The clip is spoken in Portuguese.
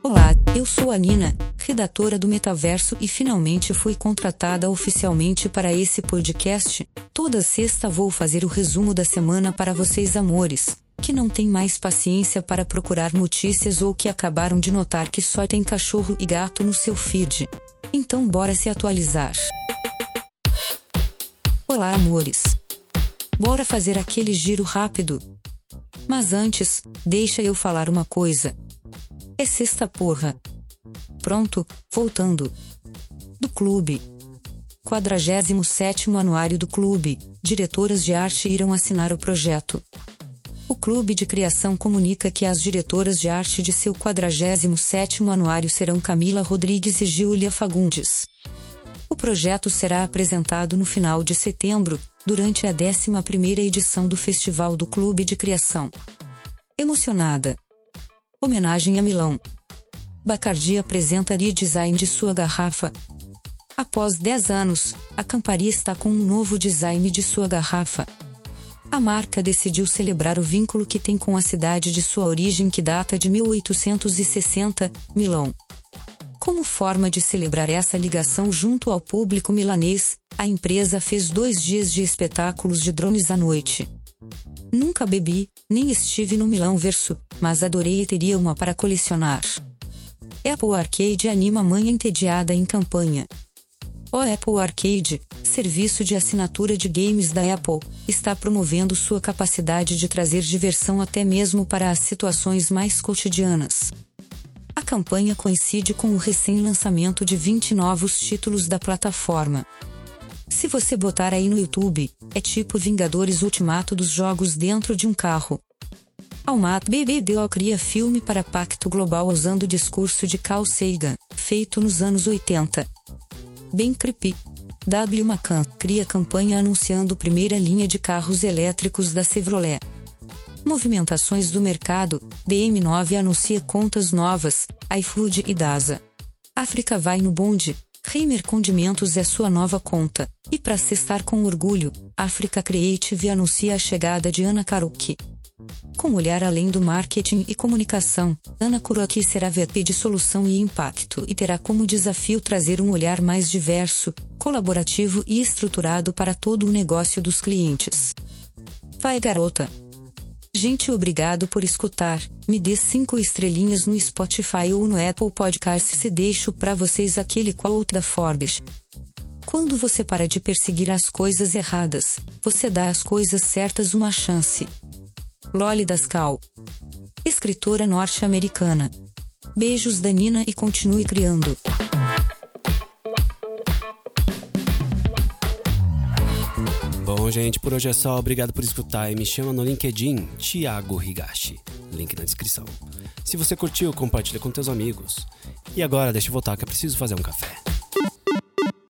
Olá, eu sou a Nina, redatora do Metaverso e finalmente fui contratada oficialmente para esse podcast. Toda sexta vou fazer o resumo da semana para vocês, amores, que não têm mais paciência para procurar notícias ou que acabaram de notar que só tem cachorro e gato no seu feed. Então, bora se atualizar. Olá, amores. Bora fazer aquele giro rápido. Mas antes, deixa eu falar uma coisa. É sexta porra. Pronto, voltando. Do clube. 47 Anuário do Clube. Diretoras de arte irão assinar o projeto. O Clube de Criação comunica que as diretoras de arte de seu 47 Anuário serão Camila Rodrigues e Giulia Fagundes. O projeto será apresentado no final de setembro, durante a 11ª edição do Festival do Clube de Criação. Emocionada. Homenagem a Milão. Bacardi apresenta redesign de sua garrafa. Após 10 anos, a Campari está com um novo design de sua garrafa. A marca decidiu celebrar o vínculo que tem com a cidade de sua origem que data de 1860, Milão. Como forma de celebrar essa ligação junto ao público milanês, a empresa fez dois dias de espetáculos de drones à noite. Nunca bebi, nem estive no Milão Verso, mas adorei e teria uma para colecionar. Apple Arcade anima mãe entediada em campanha. O Apple Arcade, serviço de assinatura de games da Apple, está promovendo sua capacidade de trazer diversão até mesmo para as situações mais cotidianas. A campanha coincide com o recém-lançamento de 20 novos títulos da plataforma. Se você botar aí no YouTube, é tipo Vingadores Ultimato dos jogos dentro de um carro. Almat BBDO cria filme para Pacto Global usando o discurso de Carl Sagan, feito nos anos 80. Bem creepy. W. Macan cria campanha anunciando primeira linha de carros elétricos da Chevrolet. Movimentações do mercado, DM9 anuncia contas novas, iFood e Daza. África vai no bonde, Reimer Condimentos é sua nova conta. E para cestar com orgulho, África Creative anuncia a chegada de Ana Karuki. Com olhar além do marketing e comunicação, Ana Kuroki será VP de solução e impacto e terá como desafio trazer um olhar mais diverso, colaborativo e estruturado para todo o negócio dos clientes. Vai garota! Gente, obrigado por escutar. Me dê cinco estrelinhas no Spotify ou no Apple Podcasts se deixo para vocês aquele quote da Forbes. Quando você para de perseguir as coisas erradas, você dá às coisas certas uma chance. Loli Dascal. Escritora norte-americana. Beijos da Nina e continue criando. Bom, gente, por hoje é só. Obrigado por escutar e me chama no LinkedIn Thiago Higashi. Link na descrição. Se você curtiu, compartilha com teus amigos. E agora, deixa eu voltar que eu preciso fazer um café.